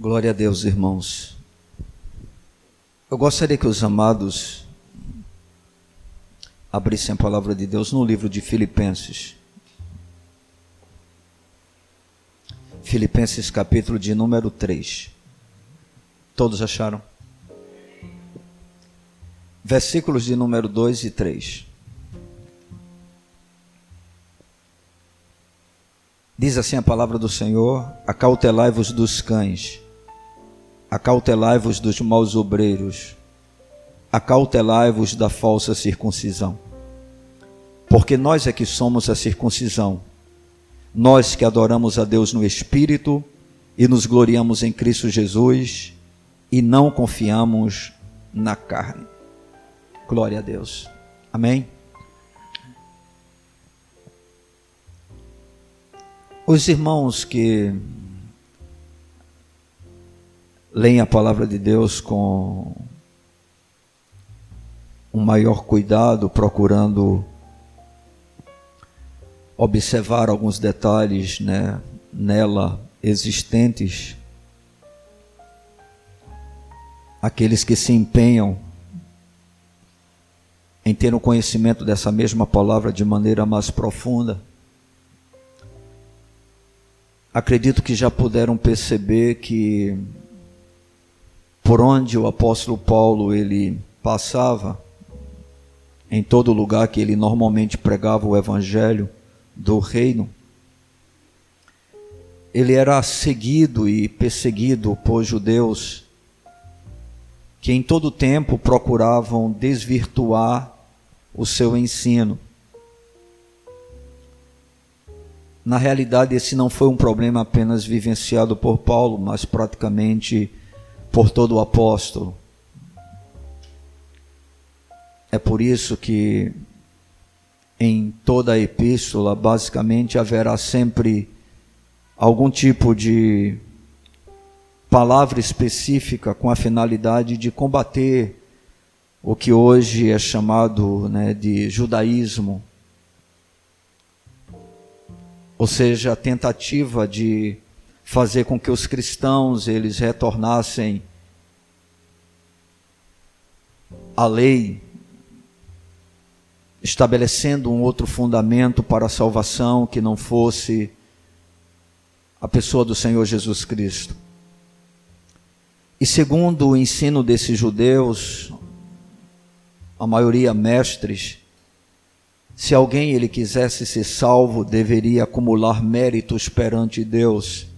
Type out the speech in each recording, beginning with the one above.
Glória a Deus, irmãos. Eu gostaria que os amados abrissem a palavra de Deus no livro de Filipenses. Filipenses capítulo de número 3. Todos acharam? Versículos de número 2 e 3. Diz assim a palavra do Senhor: Acautelai-vos dos cães, acautelai-vos dos maus obreiros, acautelai-vos da falsa circuncisão. Porque nós é que somos a circuncisão, nós que adoramos a Deus no Espírito e nos gloriamos em Cristo Jesus e não confiamos na carne. Glória a Deus. Amém. Os irmãos que leem a palavra de Deus com um maior cuidado, procurando observar alguns detalhes né, nela existentes, aqueles que se empenham em ter um conhecimento dessa mesma palavra de maneira mais profunda, acredito que já puderam perceber que por onde o apóstolo Paulo ele passava, em todo lugar que ele normalmente pregava o evangelho do reino, ele era seguido e perseguido por judeus que em todo tempo procuravam desvirtuar o seu ensino. Na realidade, esse não foi um problema apenas vivenciado por Paulo, mas praticamente por todo o apóstolo. É por isso que em toda a epístola, basicamente, haverá sempre algum tipo de palavra específica com a finalidade de combater o que hoje é chamado né, de judaísmo, ou seja, a tentativa de fazer com que os cristãos eles retornassem à lei, estabelecendo um outro fundamento para a salvação que não fosse a pessoa do Senhor Jesus Cristo. E segundo o ensino desses judeus, a maioria mestres, se alguém ele quisesse ser salvo, deveria acumular méritos perante Deus.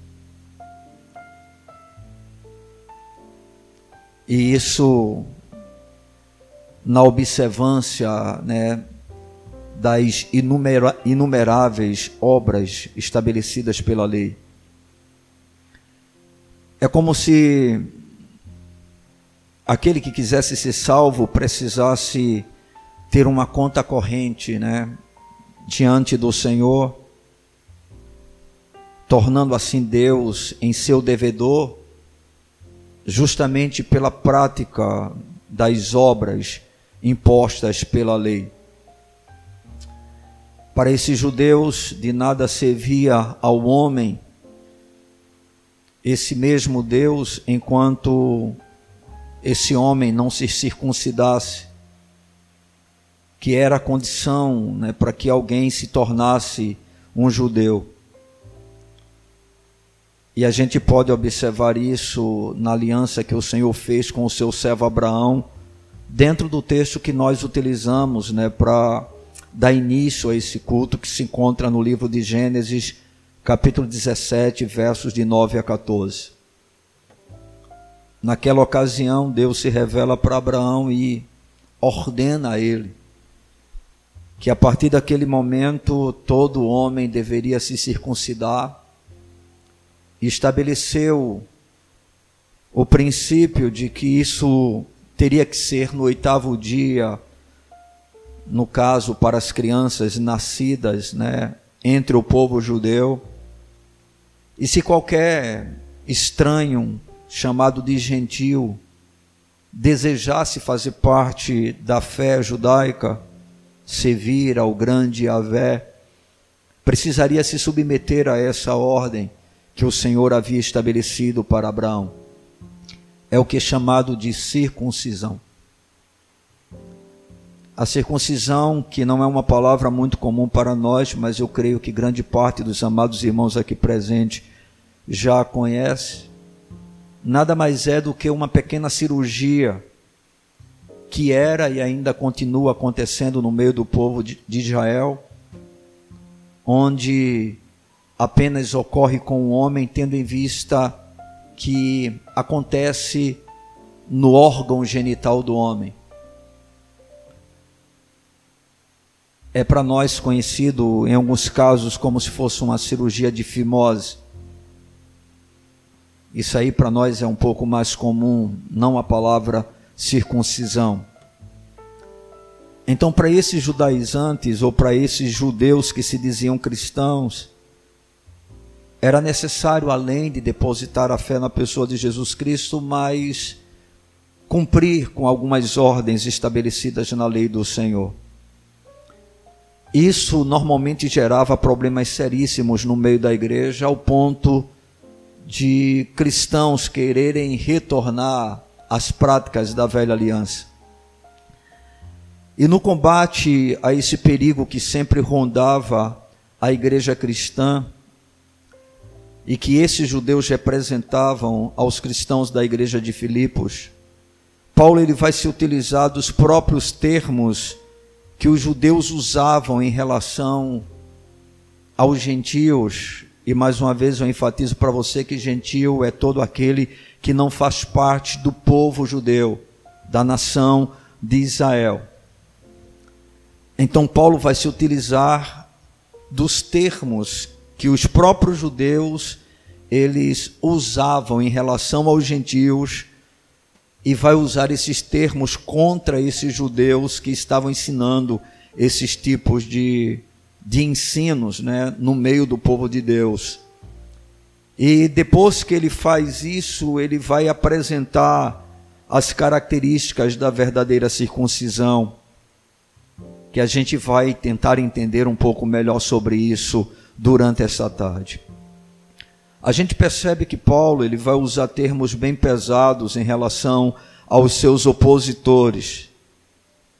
E isso na observância né, das inumera, inumeráveis obras estabelecidas pela lei. É como se aquele que quisesse ser salvo precisasse ter uma conta corrente, né, diante do Senhor, tornando assim Deus em seu devedor, justamente pela prática das obras impostas pela lei. Para esses judeus, de nada servia ao homem esse mesmo Deus enquanto esse homem não se circuncidasse que era a condição né, para que alguém se tornasse um judeu. E a gente pode observar isso na aliança que o Senhor fez com o seu servo Abraão, dentro do texto que nós utilizamos né, para dar início a esse culto que se encontra no livro de Gênesis, capítulo 17, versos de 9 a 14. Naquela ocasião, Deus se revela para Abraão e ordena a ele que a partir daquele momento todo homem deveria se circuncidar, estabeleceu o princípio de que isso teria que ser no oitavo dia, no caso para as crianças nascidas, né, entre o povo judeu. E se qualquer estranho chamado de gentil desejasse fazer parte da fé judaica, servir ao grande Avé, precisaria se submeter a essa ordem, que o Senhor havia estabelecido para Abraão. É o que é chamado de circuncisão. A circuncisão, que não é uma palavra muito comum para nós, mas eu creio que grande parte dos amados irmãos aqui presentes já a conhece, nada mais é do que uma pequena cirurgia que era e ainda continua acontecendo no meio do povo de Israel, onde apenas ocorre com o homem, tendo em vista que acontece no órgão genital do homem. É para nós conhecido, em alguns casos, como se fosse uma cirurgia de fimose. Isso aí para nós é um pouco mais comum, não a palavra circuncisão. Então, para esses judaizantes ou para esses judeus que se diziam cristãos, era necessário, além de depositar a fé na pessoa de Jesus Cristo, mas cumprir com algumas ordens estabelecidas na lei do Senhor. Isso normalmente gerava problemas seríssimos no meio da igreja, ao ponto de cristãos quererem retornar às práticas da velha aliança. E no combate a esse perigo que sempre rondava a igreja cristã, e que esses judeus representavam aos cristãos da igreja de Filipos, Paulo ele vai se utilizar dos próprios termos que os judeus usavam em relação aos gentios, e mais uma vez eu enfatizo para você que gentio é todo aquele que não faz parte do povo judeu, da nação de Israel. Então Paulo vai se utilizar dos termos que os próprios judeus eles usavam em relação aos gentios e vai usar esses termos contra esses judeus que estavam ensinando esses tipos de, de ensinos né, no meio do povo de Deus. E depois que ele faz isso, ele vai apresentar as características da verdadeira circuncisão, que a gente vai tentar entender um pouco melhor sobre isso durante essa tarde. A gente percebe que Paulo ele vai usar termos bem pesados em relação aos seus opositores,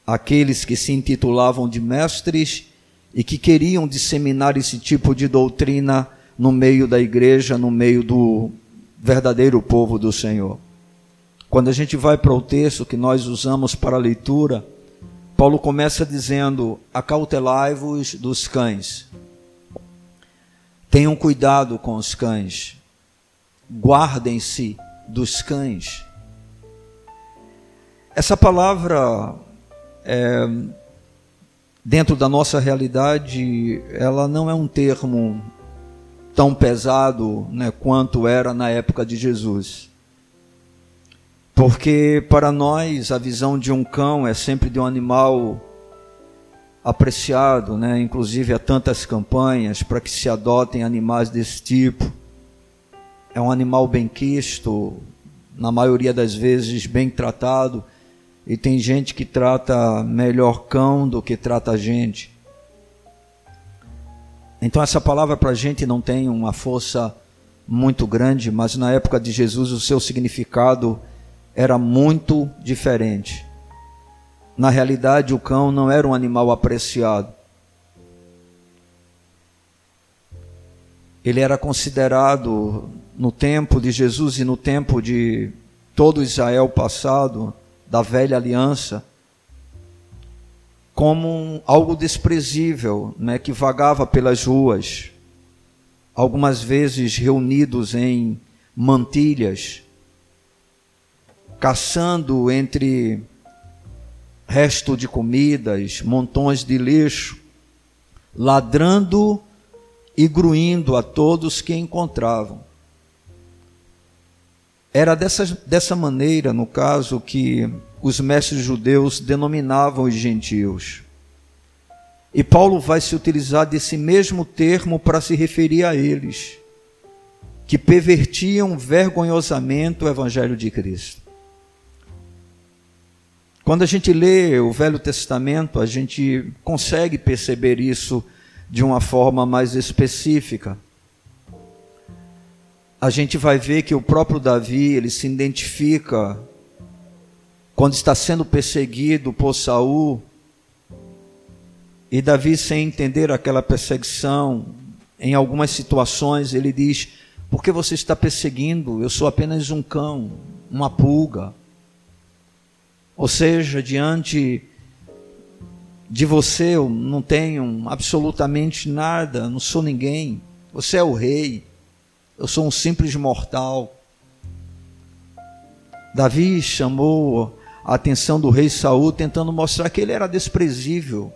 aqueles que se intitulavam de mestres e que queriam disseminar esse tipo de doutrina no meio da igreja, no meio do verdadeiro povo do Senhor. Quando a gente vai para o texto que nós usamos para a leitura, Paulo começa dizendo: Acautelai-vos dos cães. Tenham cuidado com os cães. Guardem-se dos cães. Essa palavra, é, dentro da nossa realidade, ela não é um termo tão pesado né, quanto era na época de Jesus. Porque para nós a visão de um cão é sempre de um animal apreciado, né? inclusive há tantas campanhas para que se adotem animais desse tipo. É um animal bem quisto, na maioria das vezes bem tratado, e tem gente que trata melhor cão do que trata a gente. Então essa palavra para a gente não tem uma força muito grande, mas na época de Jesus o seu significado era muito diferente. Na realidade, o cão não era um animal apreciado. Ele era considerado no tempo de Jesus e no tempo de todo Israel passado, da velha aliança, como algo desprezível, né, que vagava pelas ruas, algumas vezes reunidos em mantilhas, caçando entre resto de comidas, montões de lixo, ladrando e gruindo a todos que encontravam. Era dessa, dessa maneira, no caso, que os mestres judeus denominavam os gentios. E Paulo vai se utilizar desse mesmo termo para se referir a eles, que pervertiam vergonhosamente o evangelho de Cristo. Quando a gente lê o Velho Testamento, a gente consegue perceber isso de uma forma mais específica. a gente vai ver que o próprio Davi, ele se identifica quando está sendo perseguido por Saul, e Davi, sem entender aquela perseguição, em algumas situações ele diz: Por que você está perseguindo? Eu sou apenas um cão, uma pulga. Ou seja, diante de você eu não tenho absolutamente nada, não sou ninguém. Você é o rei, eu sou um simples mortal. Davi chamou a atenção do rei Saul, tentando mostrar que ele era desprezível,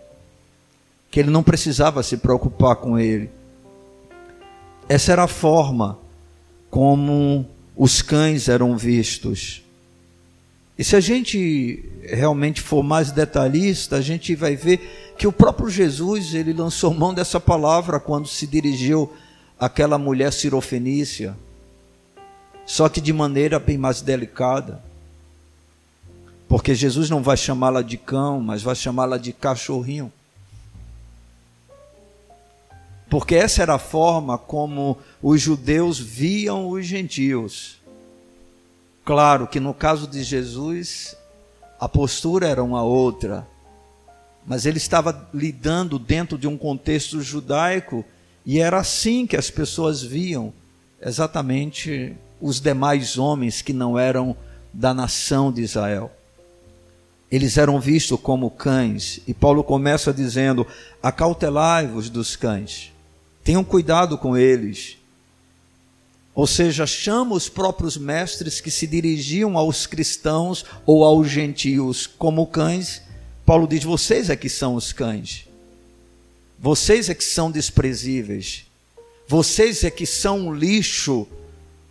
que ele não precisava se preocupar com ele. Essa era a forma como os cães eram vistos. E se a gente realmente for mais detalhista, a gente vai ver que o próprio Jesus, ele lançou mão dessa palavra quando se dirigiu àquela mulher sirofenícia, só que de maneira bem mais delicada. Porque Jesus não vai chamá-la de cão, mas vai chamá-la de cachorrinho. Porque essa era a forma como os judeus viam os gentios. Claro que no caso de Jesus, a postura era uma outra, mas ele estava lidando dentro de um contexto judaico e era assim que as pessoas viam exatamente os demais homens que não eram da nação de Israel. Eles eram vistos como cães, e Paulo começa dizendo: acautelai-vos dos cães, tenham cuidado com eles, ou seja, chama os próprios mestres que se dirigiam aos cristãos ou aos gentios como cães. Paulo diz: vocês é que são os cães. Vocês é que são desprezíveis. Vocês é que são um lixo,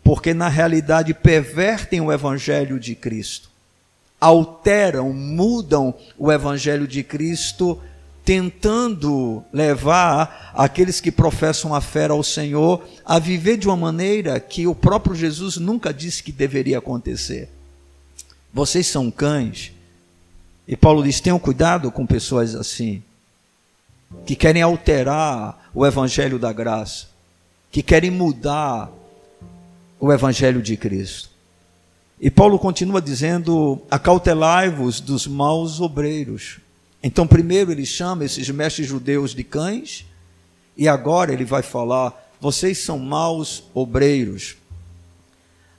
porque na realidade pervertem o evangelho de Cristo. Alteram, mudam o evangelho de Cristo tentando levar aqueles que professam a fé ao Senhor a viver de uma maneira que o próprio Jesus nunca disse que deveria acontecer. Vocês são cães. E Paulo diz: tenham cuidado com pessoas assim, que querem alterar o evangelho da graça, que querem mudar o evangelho de Cristo. E Paulo continua dizendo: acautelai-vos dos maus obreiros. Então, primeiro ele chama esses mestres judeus de cães, e agora ele vai falar: vocês são maus obreiros.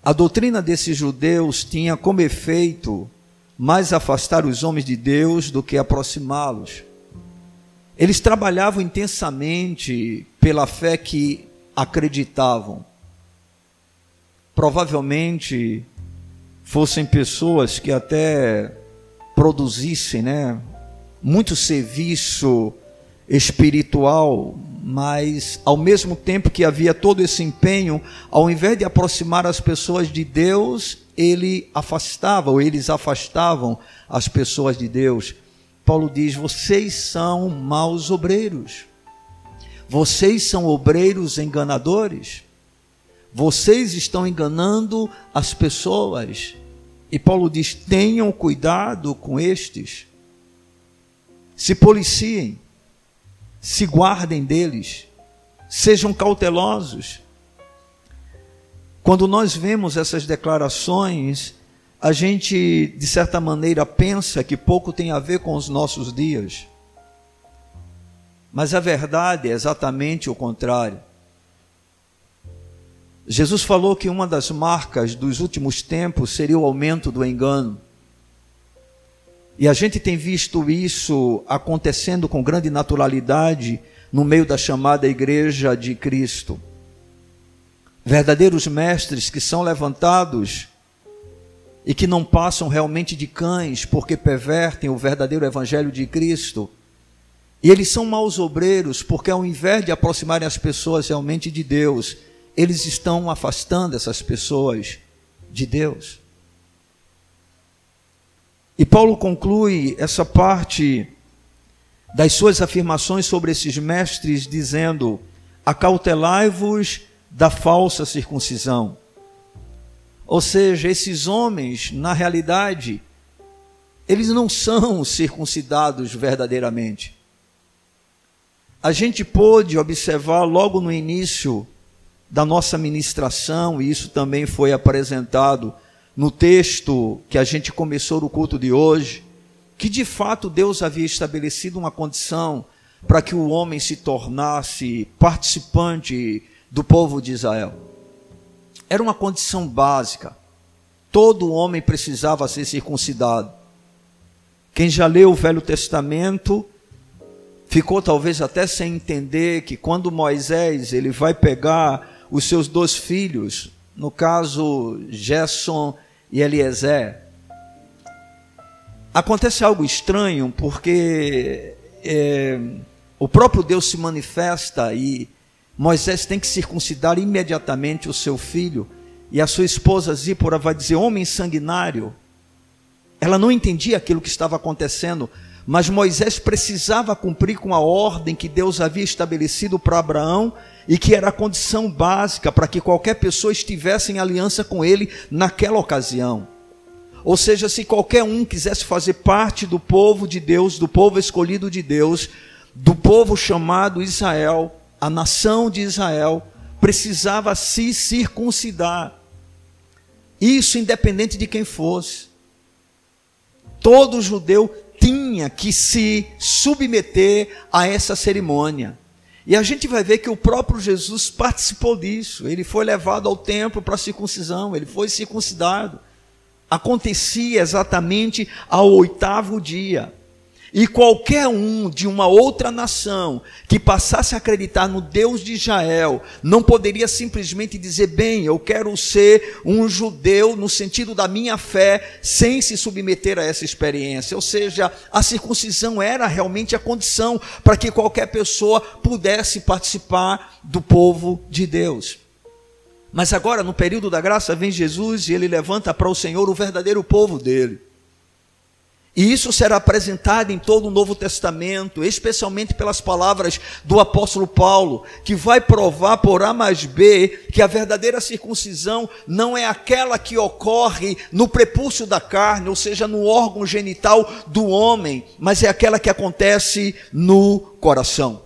A doutrina desses judeus tinha como efeito mais afastar os homens de Deus do que aproximá-los. Eles trabalhavam intensamente pela fé que acreditavam. Provavelmente fossem pessoas que até produzissem, né, muito serviço espiritual, mas ao mesmo tempo que havia todo esse empenho, ao invés de aproximar as pessoas de Deus, ele afastava, ou eles afastavam as pessoas de Deus. Paulo diz: vocês são maus obreiros, vocês são obreiros enganadores, vocês estão enganando as pessoas. E Paulo diz: tenham cuidado com estes se policiem, se guardem deles, sejam cautelosos. Quando nós vemos essas declarações, a gente, de certa maneira, pensa que pouco tem a ver com os nossos dias. Mas a verdade é exatamente o contrário. Jesus falou que uma das marcas dos últimos tempos seria o aumento do engano. E a gente tem visto isso acontecendo com grande naturalidade no meio da chamada Igreja de Cristo. Verdadeiros mestres que são levantados e que não passam realmente de cães porque pervertem o verdadeiro Evangelho de Cristo. E eles são maus obreiros porque, ao invés de aproximarem as pessoas realmente de Deus, eles estão afastando essas pessoas de Deus. E Paulo conclui essa parte das suas afirmações sobre esses mestres, dizendo: acautelai-vos da falsa circuncisão. Ou seja, esses homens, na realidade, eles não são circuncidados verdadeiramente. A gente pôde observar logo no início da nossa ministração, e isso também foi apresentado no texto que a gente começou no culto de hoje, que de fato Deus havia estabelecido uma condição para que o homem se tornasse participante do povo de Israel. Era uma condição básica. Todo homem precisava ser circuncidado. Quem já leu o Velho Testamento ficou talvez até sem entender que quando Moisés ele vai pegar os seus dois filhos, no caso Gerson e Eliezer, acontece algo estranho porque é, o próprio Deus se manifesta e Moisés tem que circuncidar imediatamente o seu filho e a sua esposa Zípora vai dizer homem sanguinário. Ela não entendia aquilo que estava acontecendo, mas Moisés precisava cumprir com a ordem que Deus havia estabelecido para Abraão e que era a condição básica para que qualquer pessoa estivesse em aliança com ele naquela ocasião. Ou seja, se qualquer um quisesse fazer parte do povo de Deus, do povo escolhido de Deus, do povo chamado Israel, a nação de Israel, precisava se circuncidar. Isso independente de quem fosse. Todo judeu tinha que se submeter a essa cerimônia. E a gente vai ver que o próprio Jesus participou disso. Ele foi levado ao templo para a circuncisão, ele foi circuncidado. Acontecia exatamente ao oitavo dia. E qualquer um de uma outra nação que passasse a acreditar no Deus de Israel, não poderia simplesmente dizer, bem, eu quero ser um judeu no sentido da minha fé, sem se submeter a essa experiência. Ou seja, a circuncisão era realmente a condição para que qualquer pessoa pudesse participar do povo de Deus. Mas agora, no período da graça, vem Jesus e ele levanta para o Senhor o verdadeiro povo dele. E isso será apresentado em todo o Novo Testamento, especialmente pelas palavras do apóstolo Paulo, que vai provar por A mais B que a verdadeira circuncisão não é aquela que ocorre no prepúcio da carne, ou seja, no órgão genital do homem, mas é aquela que acontece no coração.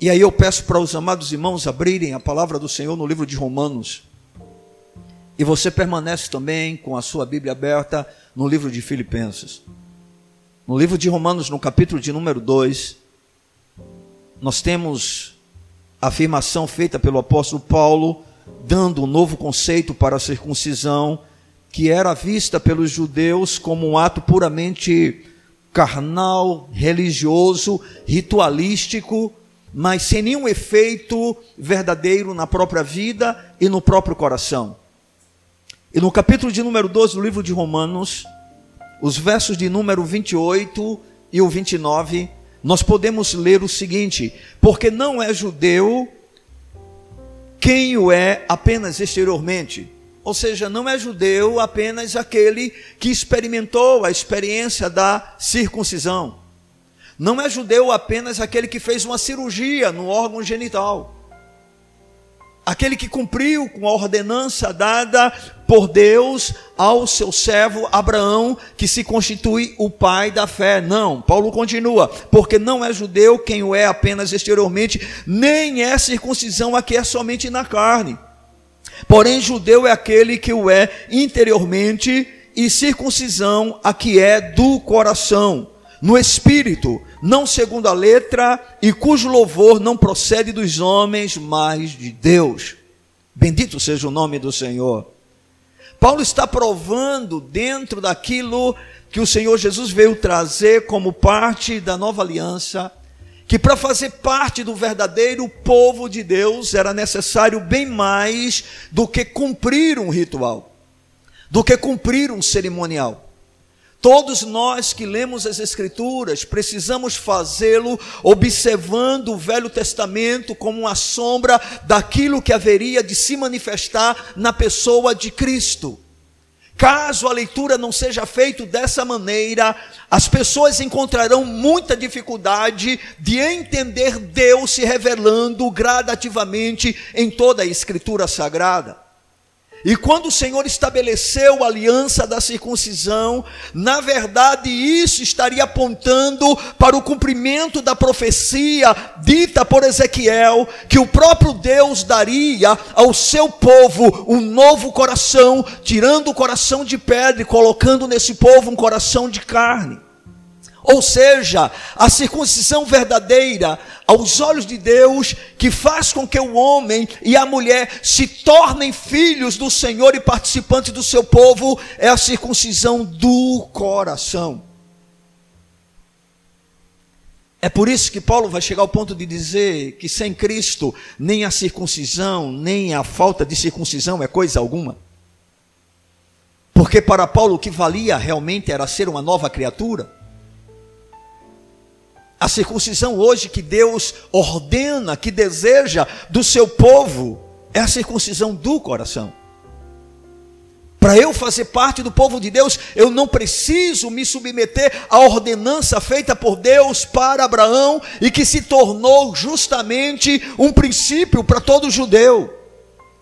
E aí eu peço para os amados irmãos abrirem a palavra do Senhor no livro de Romanos. E você permanece também com a sua Bíblia aberta no livro de Filipenses. No livro de Romanos, no capítulo de número 2, nós temos a afirmação feita pelo apóstolo Paulo, dando um novo conceito para a circuncisão, que era vista pelos judeus como um ato puramente carnal, religioso, ritualístico, mas sem nenhum efeito verdadeiro na própria vida e no próprio coração. E no capítulo de número 12 do livro de Romanos, os versos de número 28 e o 29, nós podemos ler o seguinte: Porque não é judeu quem o é apenas exteriormente. Ou seja, não é judeu apenas aquele que experimentou a experiência da circuncisão. Não é judeu apenas aquele que fez uma cirurgia no órgão genital aquele que cumpriu com a ordenança dada por Deus ao seu servo Abraão, que se constitui o pai da fé. Não, Paulo continua, porque não é judeu quem o é apenas exteriormente, nem é circuncisão a que é somente na carne. Porém, judeu é aquele que o é interiormente, e circuncisão a que é do coração no espírito, não segundo a letra, e cujo louvor não procede dos homens, mas de Deus. Bendito seja o nome do Senhor. Paulo está provando dentro daquilo que o Senhor Jesus veio trazer como parte da nova aliança, que para fazer parte do verdadeiro povo de Deus era necessário bem mais do que cumprir um ritual, do que cumprir um cerimonial. Todos nós que lemos as Escrituras precisamos fazê-lo observando o Velho Testamento como uma sombra daquilo que haveria de se manifestar na pessoa de Cristo. Caso a leitura não seja feita dessa maneira, as pessoas encontrarão muita dificuldade de entender Deus se revelando gradativamente em toda a Escritura Sagrada. E quando o Senhor estabeleceu a aliança da circuncisão, na verdade isso estaria apontando para o cumprimento da profecia dita por Ezequiel, que o próprio Deus daria ao seu povo um novo coração, tirando o coração de pedra e colocando nesse povo um coração de carne. Ou seja, a circuncisão verdadeira, aos olhos de Deus, que faz com que o homem e a mulher se tornem filhos do Senhor e participantes do seu povo, é a circuncisão do coração. É por isso que Paulo vai chegar ao ponto de dizer que sem Cristo, nem a circuncisão, nem a falta de circuncisão é coisa alguma. Porque para Paulo o que valia realmente era ser uma nova criatura. A circuncisão hoje que Deus ordena, que deseja do seu povo, é a circuncisão do coração. Para eu fazer parte do povo de Deus, eu não preciso me submeter à ordenança feita por Deus para Abraão e que se tornou justamente um princípio para todo judeu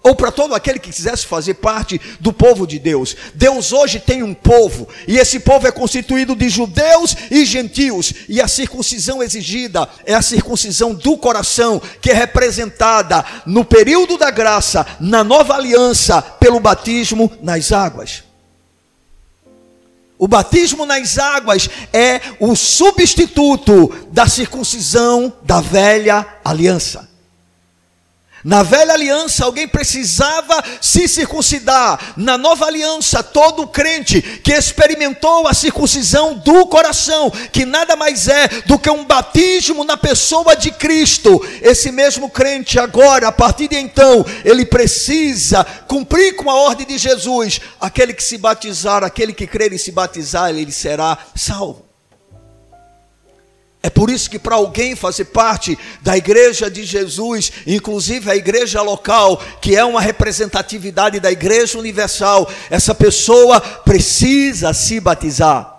ou para todo aquele que quisesse fazer parte do povo de Deus. Deus hoje tem um povo, e esse povo é constituído de judeus e gentios, e a circuncisão exigida é a circuncisão do coração, que é representada no período da graça, na nova aliança, pelo batismo nas águas. O batismo nas águas é o substituto da circuncisão da velha aliança. Na velha aliança, alguém precisava se circuncidar. Na nova aliança, todo crente que experimentou a circuncisão do coração, que nada mais é do que um batismo na pessoa de Cristo, esse mesmo crente, agora, a partir de então, ele precisa cumprir com a ordem de Jesus: aquele que se batizar, aquele que crer e se batizar, ele será salvo. É por isso que para alguém fazer parte da igreja de Jesus, inclusive a igreja local, que é uma representatividade da igreja universal, essa pessoa precisa se batizar.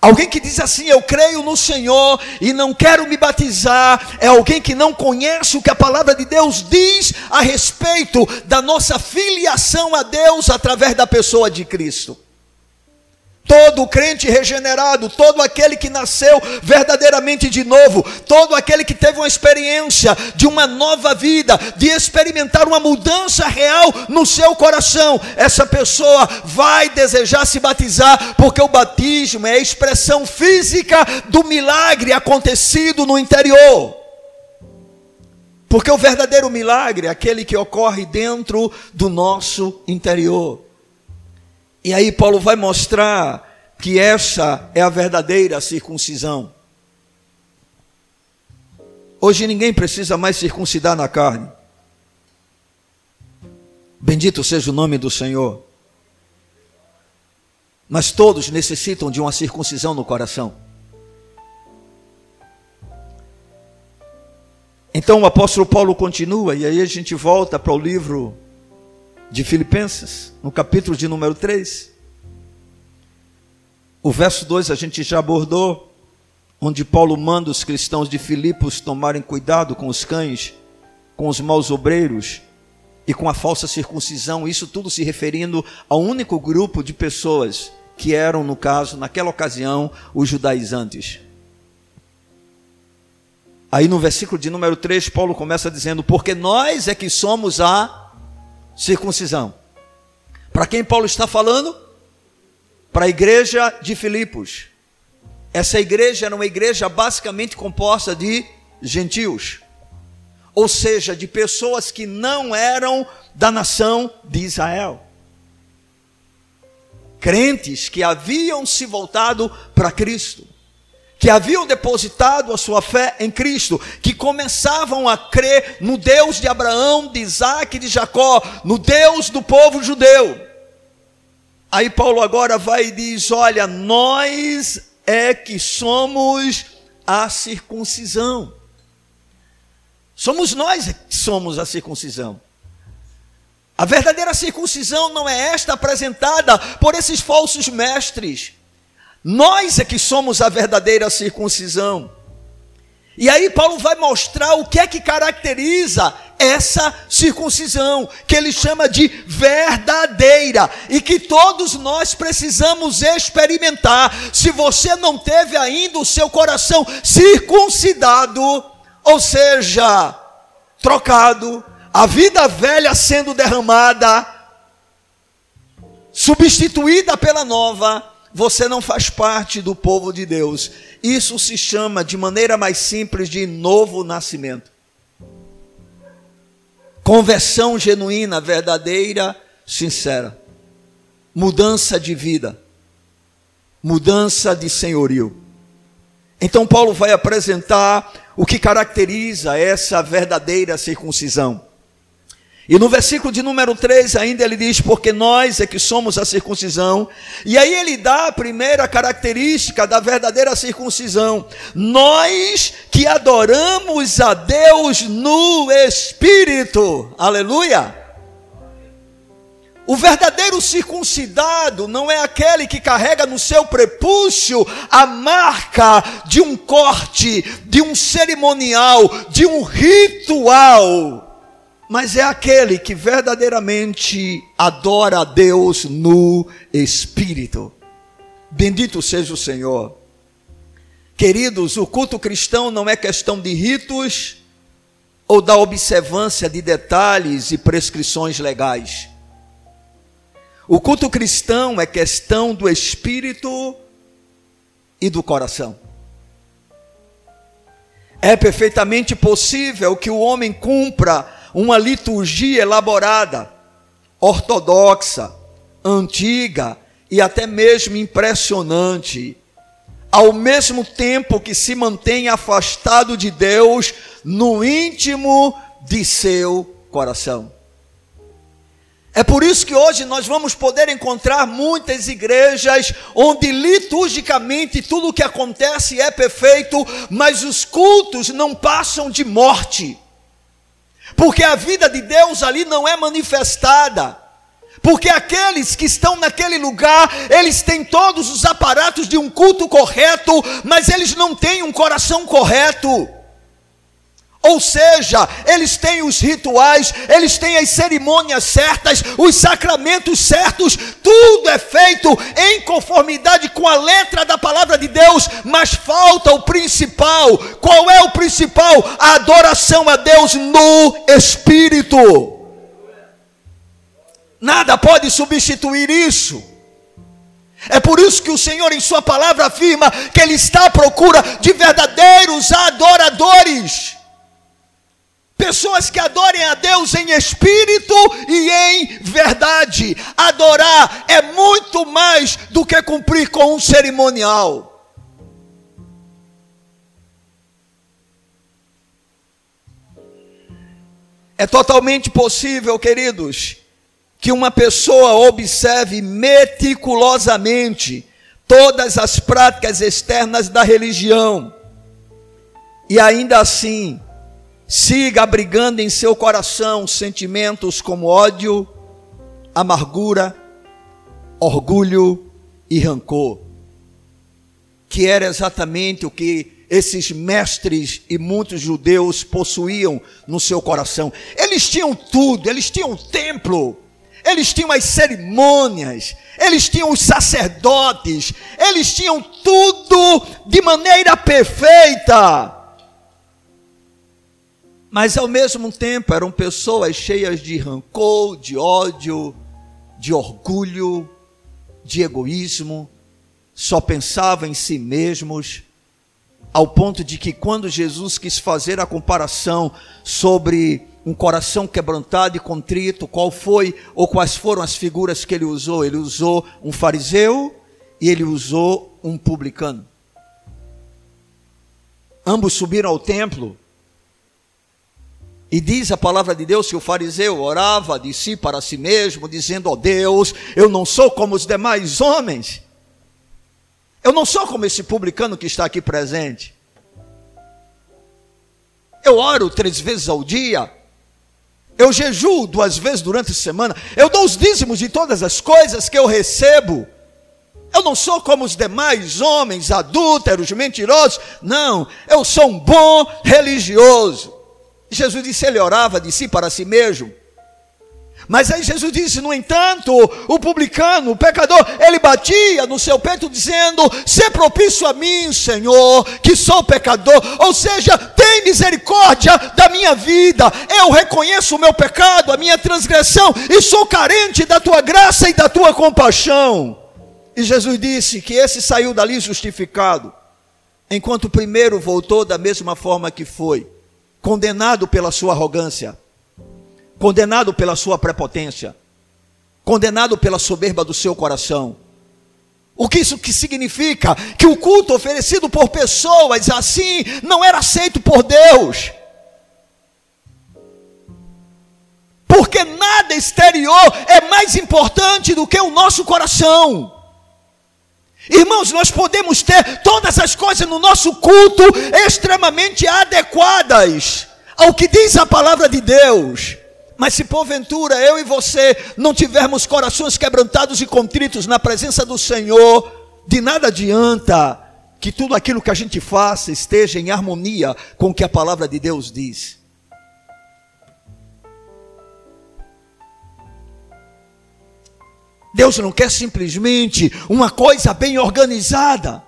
Alguém que diz assim, eu creio no Senhor e não quero me batizar, é alguém que não conhece o que a palavra de Deus diz a respeito da nossa filiação a Deus através da pessoa de Cristo. Todo crente regenerado, todo aquele que nasceu verdadeiramente de novo, todo aquele que teve uma experiência de uma nova vida, de experimentar uma mudança real no seu coração, essa pessoa vai desejar se batizar, porque o batismo é a expressão física do milagre acontecido no interior. Porque o verdadeiro milagre é aquele que ocorre dentro do nosso interior. E aí Paulo vai mostrar que essa é a verdadeira circuncisão. Hoje ninguém precisa mais circuncidar na carne. Bendito seja o nome do Senhor. Mas todos necessitam de uma circuncisão no coração. Então o apóstolo Paulo continua, e aí a gente volta para o livro de Filipenses, no capítulo de número 3. O verso 2 a gente já abordou, onde Paulo manda os cristãos de Filipos tomarem cuidado com os cães, com os maus obreiros e com a falsa circuncisão, isso tudo se referindo ao único grupo de pessoas que eram, no caso, naquela ocasião, os judaizantes. Aí no versículo de número 3, Paulo começa dizendo: Porque nós é que somos a circuncisão. Para quem Paulo está falando? Para a igreja de Filipos. Essa igreja era uma igreja basicamente composta de gentios, ou seja, de pessoas que não eram da nação de Israel. Crentes que haviam se voltado para Cristo que haviam depositado a sua fé em Cristo, que começavam a crer no Deus de Abraão, de Isaac e de Jacó, no Deus do povo judeu. Aí Paulo agora vai e diz: Olha, nós é que somos a circuncisão. Somos nós é que somos a circuncisão. A verdadeira circuncisão não é esta apresentada por esses falsos mestres nós é que somos a verdadeira circuncisão. E aí Paulo vai mostrar o que é que caracteriza essa circuncisão, que ele chama de verdadeira, e que todos nós precisamos experimentar. Se você não teve ainda o seu coração circuncidado, ou seja, trocado, a vida velha sendo derramada, substituída pela nova, você não faz parte do povo de Deus. Isso se chama, de maneira mais simples, de novo nascimento. Conversão genuína, verdadeira, sincera. Mudança de vida. Mudança de senhorio. Então, Paulo vai apresentar o que caracteriza essa verdadeira circuncisão. E no versículo de número 3 ainda ele diz: Porque nós é que somos a circuncisão. E aí ele dá a primeira característica da verdadeira circuncisão: Nós que adoramos a Deus no Espírito. Aleluia! O verdadeiro circuncidado não é aquele que carrega no seu prepúcio a marca de um corte, de um cerimonial, de um ritual mas é aquele que verdadeiramente adora a Deus no Espírito. Bendito seja o Senhor. Queridos, o culto cristão não é questão de ritos ou da observância de detalhes e prescrições legais. O culto cristão é questão do espírito e do coração. É perfeitamente possível que o homem cumpra uma liturgia elaborada, ortodoxa, antiga e até mesmo impressionante, ao mesmo tempo que se mantém afastado de Deus no íntimo de seu coração. É por isso que hoje nós vamos poder encontrar muitas igrejas onde liturgicamente tudo o que acontece é perfeito, mas os cultos não passam de morte porque a vida de Deus ali não é manifestada. Porque aqueles que estão naquele lugar, eles têm todos os aparatos de um culto correto, mas eles não têm um coração correto. Ou seja, eles têm os rituais, eles têm as cerimônias certas, os sacramentos certos, tudo é feito em conformidade com a letra da palavra de Deus, mas falta o principal. Qual é o principal? A adoração a Deus no Espírito. Nada pode substituir isso. É por isso que o Senhor, em Sua palavra, afirma que Ele está à procura de verdadeiros adoradores Pessoas que adorem a Deus em espírito e em verdade. Adorar é muito mais do que cumprir com um cerimonial. É totalmente possível, queridos, que uma pessoa observe meticulosamente todas as práticas externas da religião e ainda assim siga abrigando em seu coração sentimentos como ódio, amargura, orgulho e rancor, que era exatamente o que esses mestres e muitos judeus possuíam no seu coração. Eles tinham tudo, eles tinham o templo, eles tinham as cerimônias, eles tinham os sacerdotes, eles tinham tudo de maneira perfeita mas ao mesmo tempo eram pessoas cheias de rancor, de ódio, de orgulho, de egoísmo, só pensavam em si mesmos, ao ponto de que quando Jesus quis fazer a comparação sobre um coração quebrantado e contrito, qual foi ou quais foram as figuras que ele usou? Ele usou um fariseu e ele usou um publicano. Ambos subiram ao templo e diz a palavra de Deus que o fariseu orava de si para si mesmo, dizendo: Ó oh Deus, eu não sou como os demais homens. Eu não sou como esse publicano que está aqui presente. Eu oro três vezes ao dia. Eu jejuo duas vezes durante a semana. Eu dou os dízimos de todas as coisas que eu recebo. Eu não sou como os demais homens adúlteros, mentirosos. Não, eu sou um bom religioso. Jesus disse: ele orava de si para si mesmo. Mas aí Jesus disse: no entanto, o publicano, o pecador, ele batia no seu peito, dizendo: Se propício a mim, Senhor, que sou pecador. Ou seja, tem misericórdia da minha vida. Eu reconheço o meu pecado, a minha transgressão, e sou carente da tua graça e da tua compaixão. E Jesus disse que esse saiu dali justificado, enquanto o primeiro voltou da mesma forma que foi, condenado pela sua arrogância condenado pela sua prepotência, condenado pela soberba do seu coração. O que isso que significa? Que o culto oferecido por pessoas assim não era aceito por Deus. Porque nada exterior é mais importante do que o nosso coração. Irmãos, nós podemos ter todas as coisas no nosso culto extremamente adequadas ao que diz a palavra de Deus. Mas se porventura eu e você não tivermos corações quebrantados e contritos na presença do Senhor, de nada adianta que tudo aquilo que a gente faça esteja em harmonia com o que a palavra de Deus diz. Deus não quer simplesmente uma coisa bem organizada.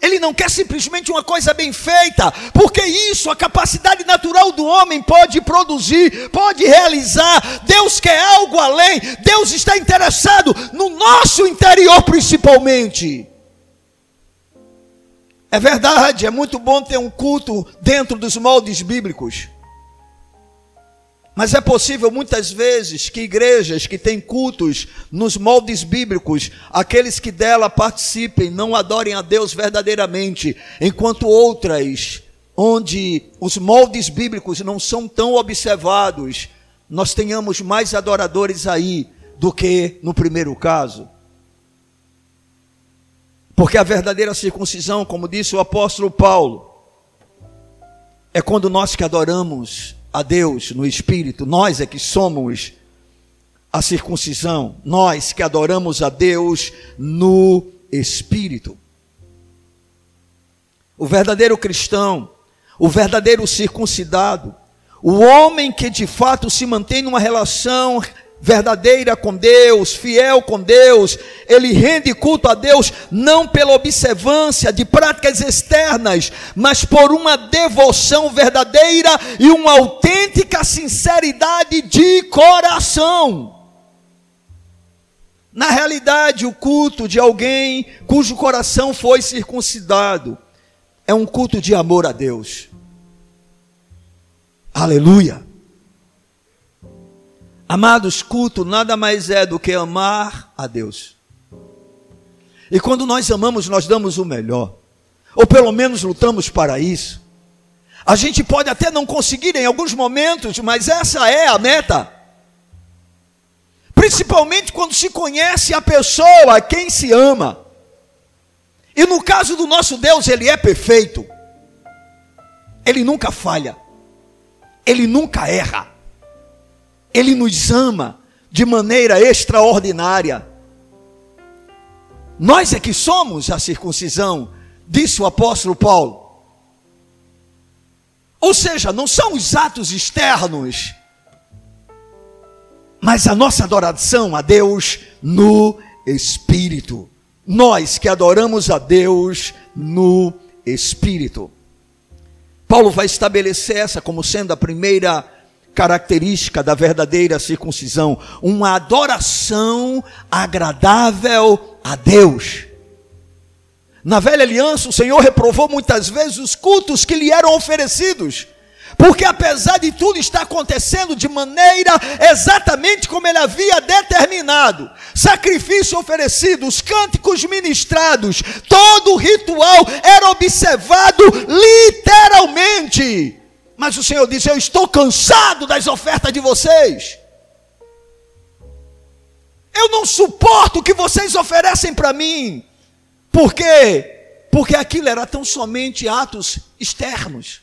Ele não quer simplesmente uma coisa bem feita, porque isso, a capacidade natural do homem pode produzir, pode realizar. Deus quer algo além, Deus está interessado no nosso interior principalmente. É verdade, é muito bom ter um culto dentro dos moldes bíblicos. Mas é possível muitas vezes que igrejas que têm cultos nos moldes bíblicos, aqueles que dela participem, não adorem a Deus verdadeiramente, enquanto outras, onde os moldes bíblicos não são tão observados, nós tenhamos mais adoradores aí do que no primeiro caso. Porque a verdadeira circuncisão, como disse o apóstolo Paulo, é quando nós que adoramos a Deus no espírito, nós é que somos a circuncisão, nós que adoramos a Deus no espírito. O verdadeiro cristão, o verdadeiro circuncidado, o homem que de fato se mantém numa relação verdadeira com Deus, fiel com Deus, ele rende culto a Deus não pela observância de práticas externas, mas por uma devoção verdadeira e uma autêntica sinceridade de coração. Na realidade, o culto de alguém cujo coração foi circuncidado é um culto de amor a Deus. Aleluia. Amados, culto nada mais é do que amar a Deus. E quando nós amamos, nós damos o melhor. Ou pelo menos lutamos para isso. A gente pode até não conseguir em alguns momentos, mas essa é a meta. Principalmente quando se conhece a pessoa a quem se ama. E no caso do nosso Deus, ele é perfeito. Ele nunca falha. Ele nunca erra. Ele nos ama de maneira extraordinária. Nós é que somos a circuncisão, disse o apóstolo Paulo. Ou seja, não são os atos externos, mas a nossa adoração a Deus no Espírito. Nós que adoramos a Deus no Espírito. Paulo vai estabelecer essa como sendo a primeira característica da verdadeira circuncisão, uma adoração agradável a Deus. Na velha aliança, o Senhor reprovou muitas vezes os cultos que lhe eram oferecidos. Porque apesar de tudo estar acontecendo de maneira exatamente como ele havia determinado, sacrifício oferecido, os cânticos ministrados, todo o ritual era observado literalmente. Mas o Senhor disse: Eu estou cansado das ofertas de vocês. Eu não suporto o que vocês oferecem para mim. Por quê? Porque aquilo era tão somente atos externos.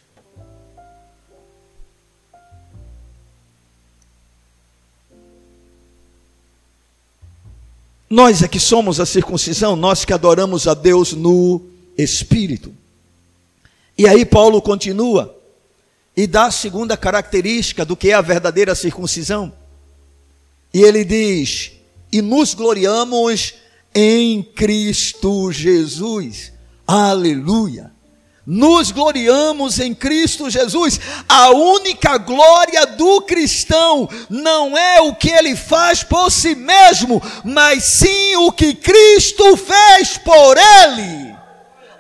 Nós é que somos a circuncisão, nós que adoramos a Deus no Espírito. E aí Paulo continua e dá a segunda característica do que é a verdadeira circuncisão. E ele diz: E nos gloriamos em Cristo Jesus. Aleluia nos gloriamos em Cristo Jesus. A única glória do cristão não é o que ele faz por si mesmo, mas sim o que Cristo fez por ele.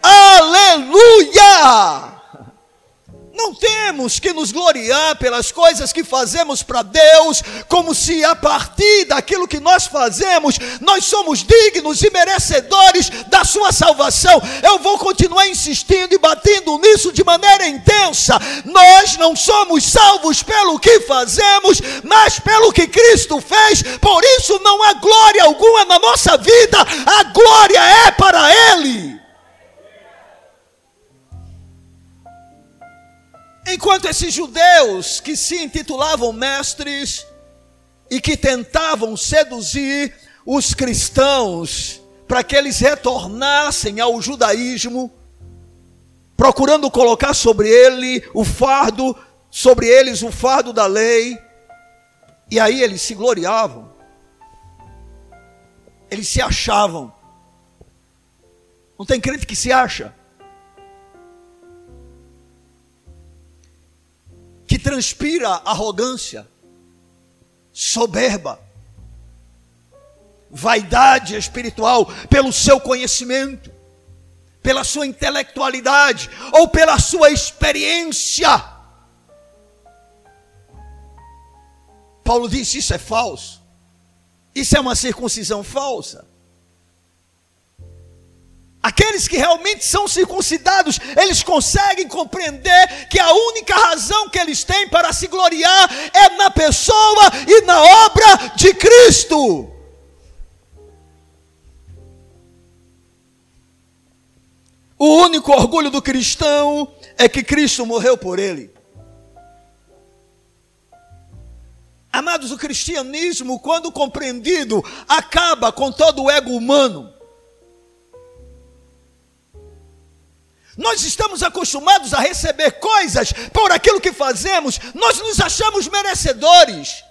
Aleluia! Não temos que nos gloriar pelas coisas que fazemos para Deus, como se a partir daquilo que nós fazemos, nós somos dignos e merecedores da Sua salvação. Eu vou continuar insistindo e batendo nisso de maneira intensa. Nós não somos salvos pelo que fazemos, mas pelo que Cristo fez. Por isso não há glória alguma na nossa vida, a glória é para Ele. Enquanto esses judeus que se intitulavam mestres e que tentavam seduzir os cristãos para que eles retornassem ao judaísmo, procurando colocar sobre ele o fardo, sobre eles o fardo da lei, e aí eles se gloriavam, eles se achavam. Não tem crente que se acha. Transpira arrogância, soberba, vaidade espiritual pelo seu conhecimento, pela sua intelectualidade ou pela sua experiência. Paulo disse: Isso é falso. Isso é uma circuncisão falsa. Aqueles que realmente são circuncidados, eles conseguem compreender que a única razão que eles têm para se gloriar é na pessoa e na obra de Cristo. O único orgulho do cristão é que Cristo morreu por ele. Amados, o cristianismo, quando compreendido, acaba com todo o ego humano. Nós estamos acostumados a receber coisas por aquilo que fazemos, nós nos achamos merecedores.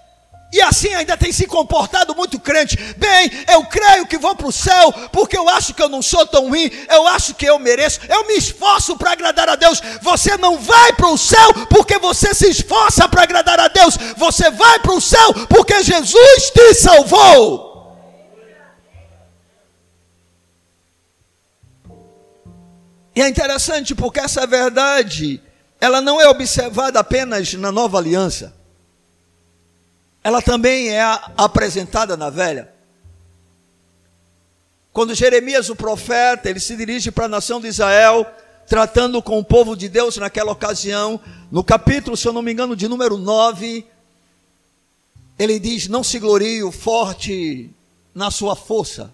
E assim ainda tem se comportado muito crente. Bem, eu creio que vou para o céu, porque eu acho que eu não sou tão ruim, eu acho que eu mereço, eu me esforço para agradar a Deus. Você não vai para o céu porque você se esforça para agradar a Deus, você vai para o céu porque Jesus te salvou. E é interessante porque essa verdade, ela não é observada apenas na nova aliança, ela também é apresentada na velha. Quando Jeremias, o profeta, ele se dirige para a nação de Israel, tratando com o povo de Deus naquela ocasião, no capítulo, se eu não me engano, de número 9, ele diz: Não se glorie o forte na sua força,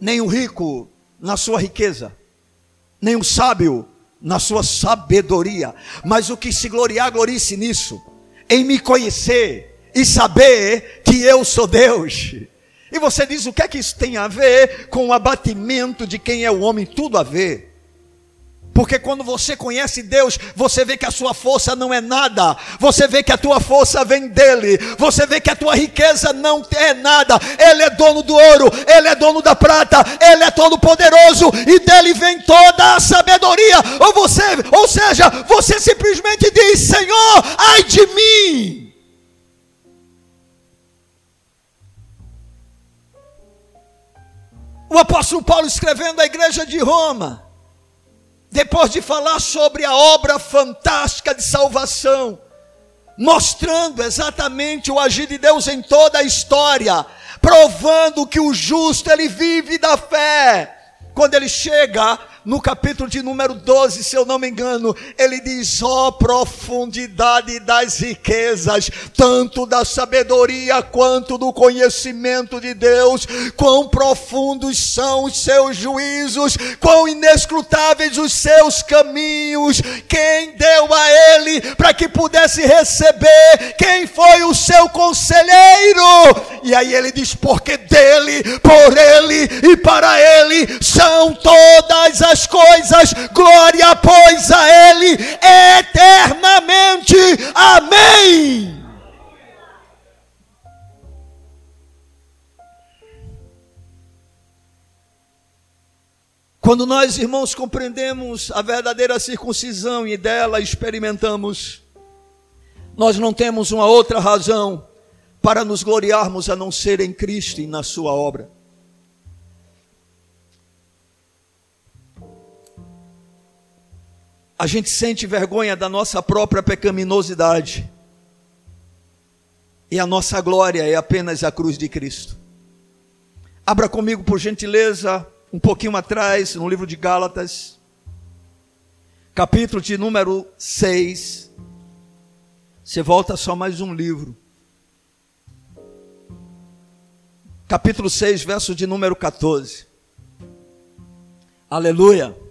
nem o rico na sua riqueza o sábio na sua sabedoria, mas o que se gloriar, glorie-se nisso, em me conhecer e saber que eu sou Deus. E você diz: o que é que isso tem a ver com o abatimento de quem é o homem? Tudo a ver. Porque quando você conhece Deus, você vê que a sua força não é nada. Você vê que a tua força vem dele. Você vê que a tua riqueza não é nada. Ele é dono do ouro, ele é dono da prata, ele é todo poderoso e dele vem toda a sabedoria. Ou você, ou seja, você simplesmente diz: "Senhor, ai de mim". O apóstolo Paulo escrevendo à igreja de Roma, depois de falar sobre a obra fantástica de salvação, mostrando exatamente o agir de Deus em toda a história, provando que o justo ele vive da fé. Quando ele chega no capítulo de número 12, se eu não me engano, ele diz: ó oh, profundidade das riquezas, tanto da sabedoria quanto do conhecimento de Deus, quão profundos são os seus juízos, quão inescrutáveis os seus caminhos, quem deu a ele para que pudesse receber, quem foi o seu conselheiro. E aí ele diz: porque dele, por ele e para ele são todas as as coisas, glória, pois, a Ele eternamente. Amém. Quando nós, irmãos, compreendemos a verdadeira circuncisão e dela experimentamos, nós não temos uma outra razão para nos gloriarmos a não ser em Cristo e na Sua obra. A gente sente vergonha da nossa própria pecaminosidade. E a nossa glória é apenas a cruz de Cristo. Abra comigo, por gentileza, um pouquinho atrás, no livro de Gálatas, capítulo de número 6. Você volta só mais um livro. Capítulo 6, verso de número 14. Aleluia.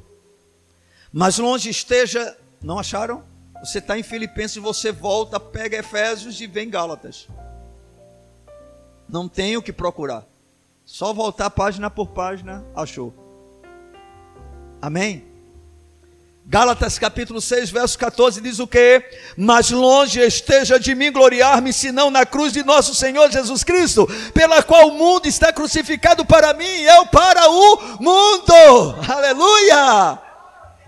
Mas longe esteja, não acharam? Você está em Filipenses, você volta, pega Efésios e vem Gálatas. Não tem o que procurar. Só voltar página por página, achou. Amém? Gálatas capítulo 6, verso 14 diz o que? Mas longe esteja de mim gloriar-me, senão na cruz de nosso Senhor Jesus Cristo, pela qual o mundo está crucificado para mim e eu para o mundo. Aleluia!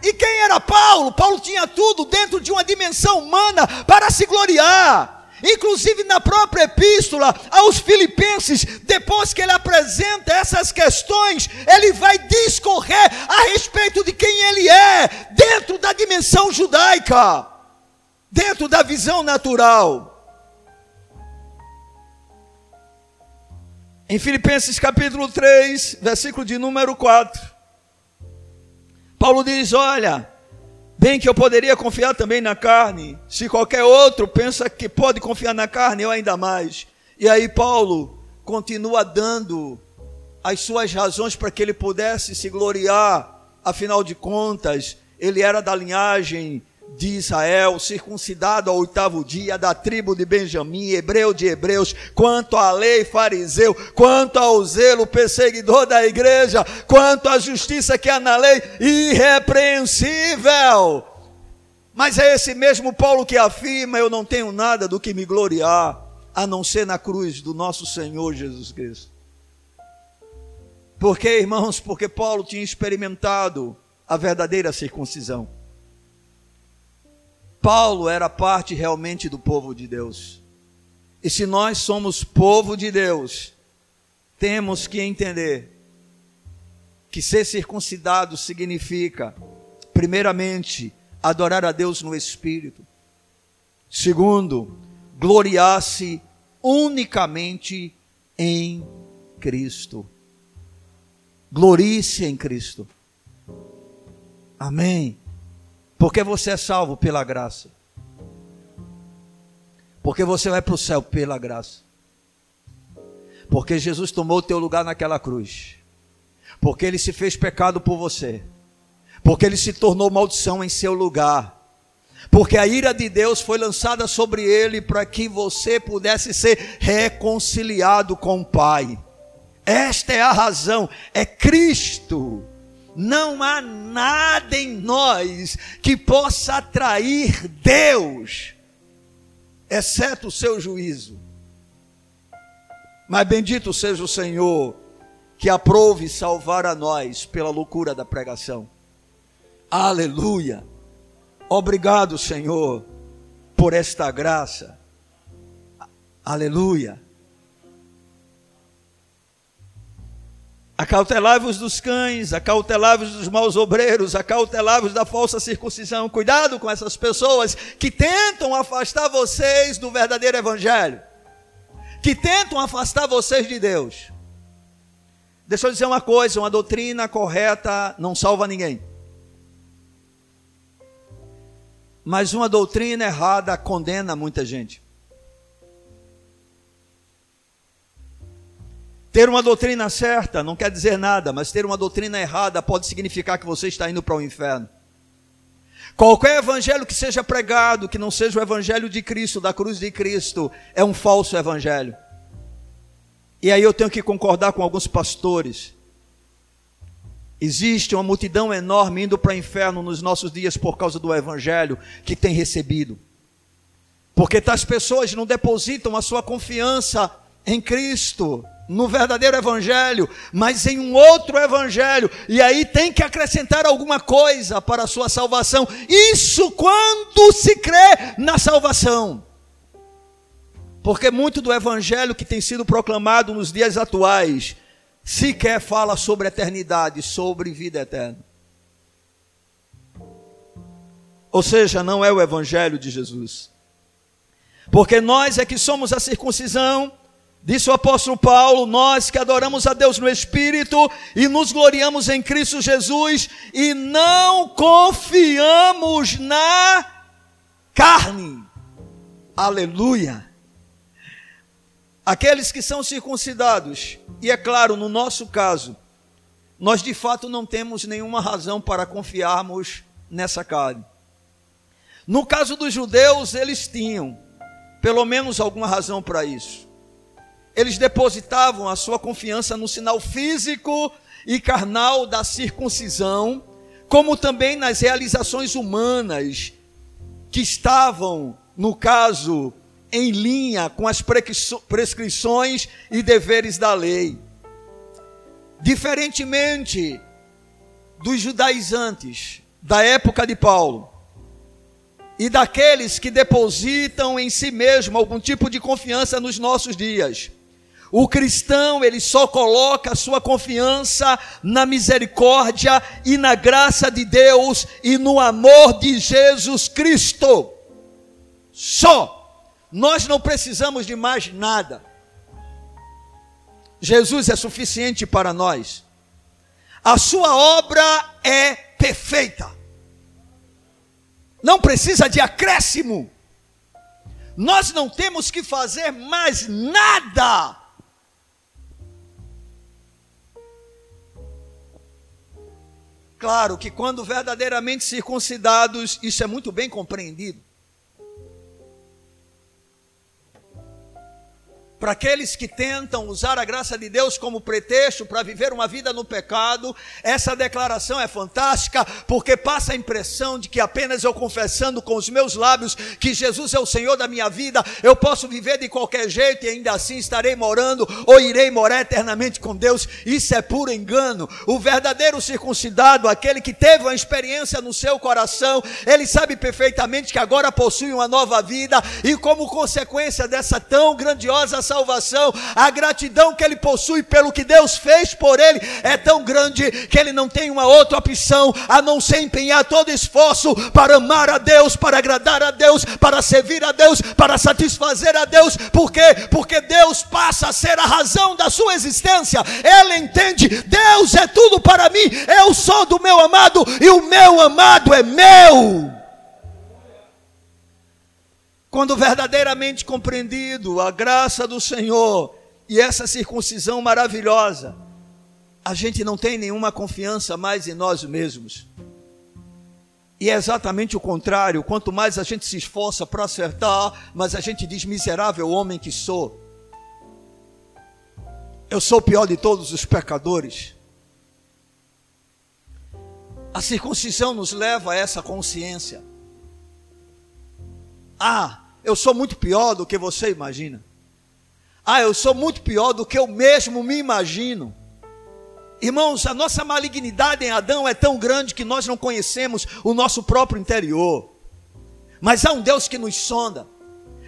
E quem era Paulo? Paulo tinha tudo dentro de uma dimensão humana para se gloriar. Inclusive na própria epístola aos Filipenses, depois que ele apresenta essas questões, ele vai discorrer a respeito de quem ele é, dentro da dimensão judaica, dentro da visão natural. Em Filipenses capítulo 3, versículo de número 4. Paulo diz: Olha, bem que eu poderia confiar também na carne, se qualquer outro pensa que pode confiar na carne, eu ainda mais. E aí, Paulo continua dando as suas razões para que ele pudesse se gloriar, afinal de contas, ele era da linhagem de Israel, circuncidado ao oitavo dia, da tribo de Benjamim, hebreu de hebreus, quanto à lei fariseu, quanto ao zelo perseguidor da igreja, quanto à justiça que há na lei, irrepreensível. Mas é esse mesmo Paulo que afirma: Eu não tenho nada do que me gloriar, a não ser na cruz do nosso Senhor Jesus Cristo. Por quê, irmãos? Porque Paulo tinha experimentado a verdadeira circuncisão. Paulo era parte realmente do povo de Deus. E se nós somos povo de Deus, temos que entender que ser circuncidado significa, primeiramente, adorar a Deus no Espírito. Segundo, gloriar-se unicamente em Cristo. Glorie-se em Cristo. Amém. Porque você é salvo pela graça. Porque você vai para o céu pela graça. Porque Jesus tomou o teu lugar naquela cruz. Porque ele se fez pecado por você. Porque ele se tornou maldição em seu lugar. Porque a ira de Deus foi lançada sobre ele para que você pudesse ser reconciliado com o Pai. Esta é a razão, é Cristo não há nada em nós que possa atrair Deus, exceto o seu juízo. Mas bendito seja o Senhor que aprove salvar a nós pela loucura da pregação. Aleluia. Obrigado, Senhor, por esta graça. Aleluia. Acautelai-vos dos cães, acautelai-vos dos maus obreiros, acautelai-vos da falsa circuncisão. Cuidado com essas pessoas que tentam afastar vocês do verdadeiro evangelho, que tentam afastar vocês de Deus. Deixa eu dizer uma coisa: uma doutrina correta não salva ninguém, mas uma doutrina errada condena muita gente. Ter uma doutrina certa não quer dizer nada, mas ter uma doutrina errada pode significar que você está indo para o inferno. Qualquer evangelho que seja pregado, que não seja o evangelho de Cristo, da cruz de Cristo, é um falso evangelho. E aí eu tenho que concordar com alguns pastores. Existe uma multidão enorme indo para o inferno nos nossos dias por causa do evangelho que tem recebido. Porque tais pessoas não depositam a sua confiança em Cristo no verdadeiro evangelho, mas em um outro evangelho, e aí tem que acrescentar alguma coisa para a sua salvação. Isso quando se crê na salvação. Porque muito do evangelho que tem sido proclamado nos dias atuais sequer fala sobre eternidade, sobre vida eterna. Ou seja, não é o evangelho de Jesus. Porque nós é que somos a circuncisão Disse o apóstolo Paulo: Nós que adoramos a Deus no Espírito e nos gloriamos em Cristo Jesus e não confiamos na carne. Aleluia. Aqueles que são circuncidados, e é claro, no nosso caso, nós de fato não temos nenhuma razão para confiarmos nessa carne. No caso dos judeus, eles tinham pelo menos alguma razão para isso eles depositavam a sua confiança no sinal físico e carnal da circuncisão, como também nas realizações humanas que estavam, no caso, em linha com as prescrições e deveres da lei. Diferentemente dos judaizantes da época de Paulo e daqueles que depositam em si mesmo algum tipo de confiança nos nossos dias, o cristão, ele só coloca a sua confiança na misericórdia e na graça de Deus e no amor de Jesus Cristo. Só. Nós não precisamos de mais nada. Jesus é suficiente para nós. A sua obra é perfeita. Não precisa de acréscimo. Nós não temos que fazer mais nada Claro que quando verdadeiramente circuncidados, isso é muito bem compreendido. Para aqueles que tentam usar a graça de Deus como pretexto para viver uma vida no pecado, essa declaração é fantástica, porque passa a impressão de que apenas eu confessando com os meus lábios que Jesus é o Senhor da minha vida, eu posso viver de qualquer jeito e ainda assim estarei morando ou irei morar eternamente com Deus. Isso é puro engano. O verdadeiro circuncidado, aquele que teve uma experiência no seu coração, ele sabe perfeitamente que agora possui uma nova vida e, como consequência dessa tão grandiosa salvação, a gratidão que ele possui pelo que Deus fez por ele é tão grande que ele não tem uma outra opção a não ser empenhar todo esforço para amar a Deus, para agradar a Deus, para servir a Deus, para satisfazer a Deus. Por quê? Porque Deus passa a ser a razão da sua existência. Ele entende: Deus é tudo para mim. Eu sou do meu amado e o meu amado é meu. Quando verdadeiramente compreendido a graça do Senhor e essa circuncisão maravilhosa, a gente não tem nenhuma confiança mais em nós mesmos. E é exatamente o contrário, quanto mais a gente se esforça para acertar, mas a gente diz miserável homem que sou. Eu sou o pior de todos os pecadores. A circuncisão nos leva a essa consciência. Ah, eu sou muito pior do que você imagina. Ah, eu sou muito pior do que eu mesmo me imagino. Irmãos, a nossa malignidade em Adão é tão grande que nós não conhecemos o nosso próprio interior. Mas há um Deus que nos sonda.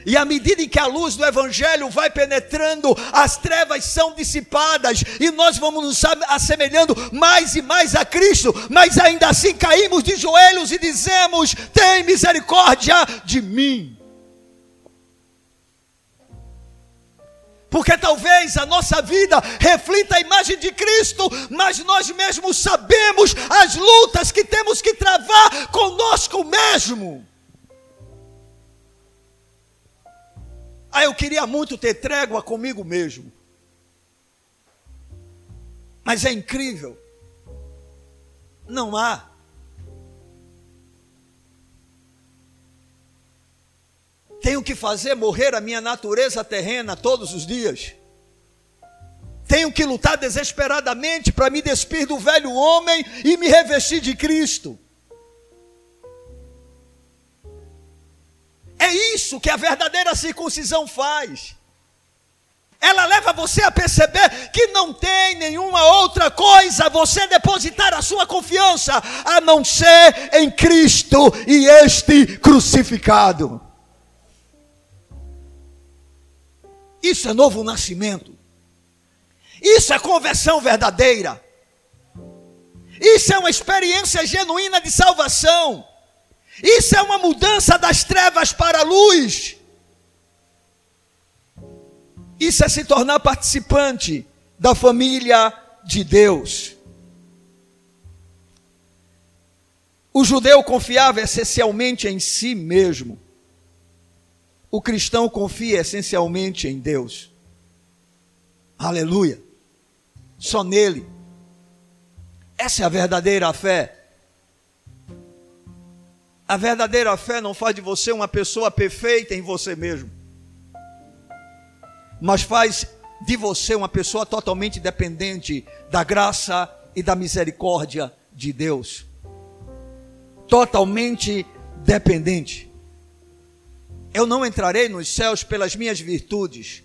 E à medida em que a luz do Evangelho vai penetrando, as trevas são dissipadas e nós vamos nos assemelhando mais e mais a Cristo, mas ainda assim caímos de joelhos e dizemos: Tem misericórdia de mim. porque talvez a nossa vida reflita a imagem de Cristo, mas nós mesmos sabemos as lutas que temos que travar conosco mesmo. Ah, eu queria muito ter trégua comigo mesmo. Mas é incrível. Não há Tenho que fazer morrer a minha natureza terrena todos os dias. Tenho que lutar desesperadamente para me despir do velho homem e me revestir de Cristo. É isso que a verdadeira circuncisão faz. Ela leva você a perceber que não tem nenhuma outra coisa você depositar a sua confiança a não ser em Cristo e este crucificado. Isso é novo nascimento. Isso é conversão verdadeira. Isso é uma experiência genuína de salvação. Isso é uma mudança das trevas para a luz. Isso é se tornar participante da família de Deus. O judeu confiava essencialmente em si mesmo. O cristão confia essencialmente em Deus. Aleluia. Só nele. Essa é a verdadeira fé. A verdadeira fé não faz de você uma pessoa perfeita em você mesmo mas faz de você uma pessoa totalmente dependente da graça e da misericórdia de Deus. Totalmente dependente. Eu não entrarei nos céus pelas minhas virtudes.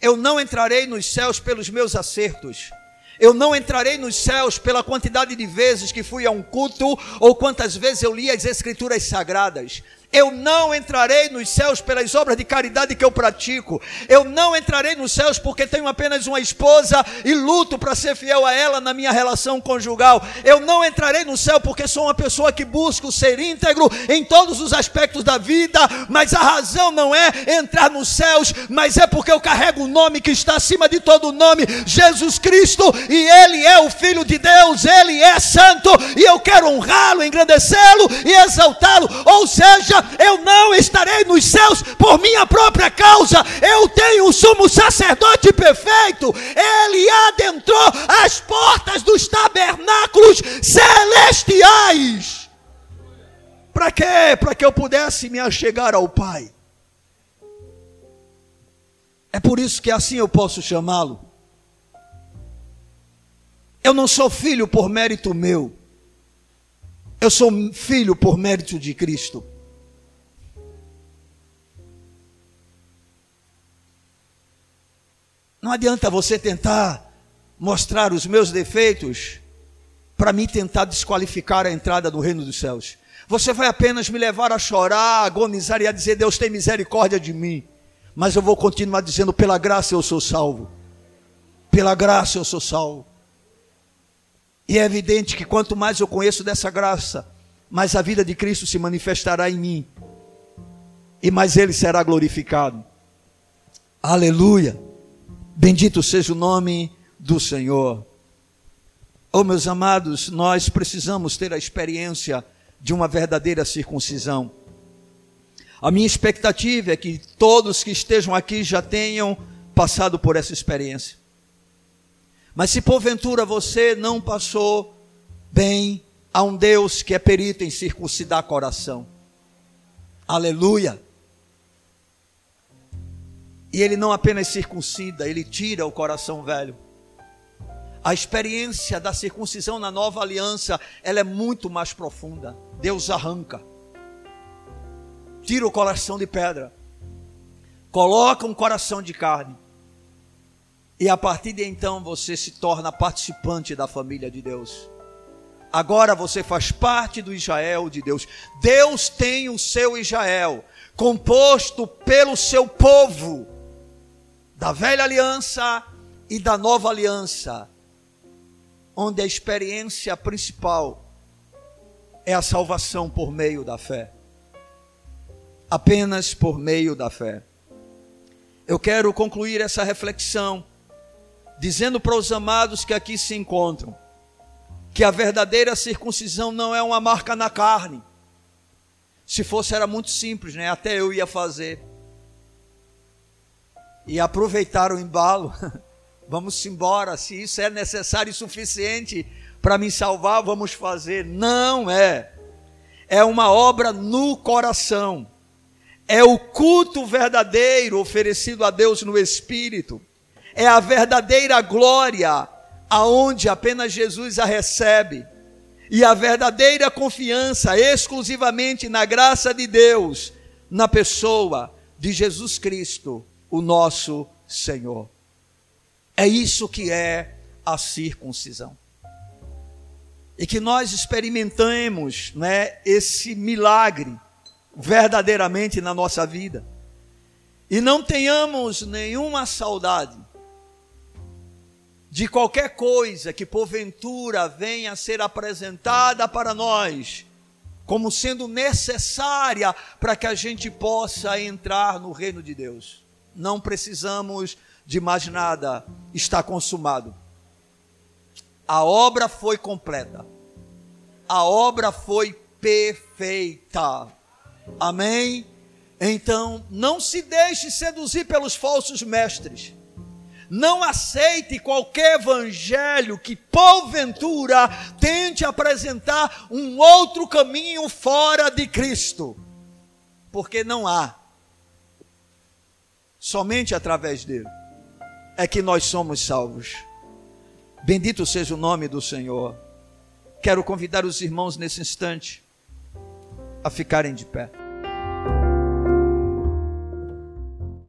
Eu não entrarei nos céus pelos meus acertos. Eu não entrarei nos céus pela quantidade de vezes que fui a um culto ou quantas vezes eu li as escrituras sagradas. Eu não entrarei nos céus pelas obras de caridade que eu pratico. Eu não entrarei nos céus porque tenho apenas uma esposa e luto para ser fiel a ela na minha relação conjugal. Eu não entrarei no céu porque sou uma pessoa que busco ser íntegro em todos os aspectos da vida. Mas a razão não é entrar nos céus, mas é porque eu carrego o nome que está acima de todo nome, Jesus Cristo, e Ele é o Filho de Deus, Ele é santo, e eu quero honrá-lo, engrandecê-lo e exaltá-lo. Ou seja, eu não estarei nos céus por minha própria causa. Eu tenho um sumo sacerdote perfeito. Ele adentrou as portas dos tabernáculos celestiais. Para quê? Para que eu pudesse me achegar ao Pai. É por isso que assim eu posso chamá-lo. Eu não sou filho por mérito meu. Eu sou filho por mérito de Cristo. Não adianta você tentar mostrar os meus defeitos para mim tentar desqualificar a entrada no reino dos céus. Você vai apenas me levar a chorar, a agonizar e a dizer: Deus tem misericórdia de mim. Mas eu vou continuar dizendo: pela graça eu sou salvo. Pela graça eu sou salvo. E é evidente que quanto mais eu conheço dessa graça, mais a vida de Cristo se manifestará em mim. E mais ele será glorificado. Aleluia. Bendito seja o nome do Senhor. Oh, meus amados, nós precisamos ter a experiência de uma verdadeira circuncisão. A minha expectativa é que todos que estejam aqui já tenham passado por essa experiência. Mas se porventura você não passou bem, há um Deus que é perito em circuncidar coração. Aleluia. E ele não apenas circuncida, ele tira o coração velho. A experiência da circuncisão na nova aliança, ela é muito mais profunda. Deus arranca. Tira o coração de pedra. Coloca um coração de carne. E a partir de então você se torna participante da família de Deus. Agora você faz parte do Israel de Deus. Deus tem o seu Israel, composto pelo seu povo da velha aliança e da nova aliança, onde a experiência principal é a salvação por meio da fé. Apenas por meio da fé. Eu quero concluir essa reflexão dizendo para os amados que aqui se encontram que a verdadeira circuncisão não é uma marca na carne. Se fosse era muito simples, né? Até eu ia fazer. E aproveitar o embalo. Vamos embora, se isso é necessário e suficiente para me salvar, vamos fazer. Não é. É uma obra no coração. É o culto verdadeiro oferecido a Deus no Espírito. É a verdadeira glória, aonde apenas Jesus a recebe. E a verdadeira confiança exclusivamente na graça de Deus, na pessoa de Jesus Cristo, o nosso Senhor. É isso que é a circuncisão. E que nós experimentemos né, esse milagre verdadeiramente na nossa vida. E não tenhamos nenhuma saudade de qualquer coisa que porventura venha a ser apresentada para nós como sendo necessária para que a gente possa entrar no reino de Deus. Não precisamos de mais nada, está consumado. A obra foi completa. A obra foi perfeita. Amém? Então, não se deixe seduzir pelos falsos mestres. Não aceite qualquer evangelho que, porventura, tente apresentar um outro caminho fora de Cristo. Porque não há. Somente através dele é que nós somos salvos. Bendito seja o nome do Senhor. Quero convidar os irmãos nesse instante a ficarem de pé.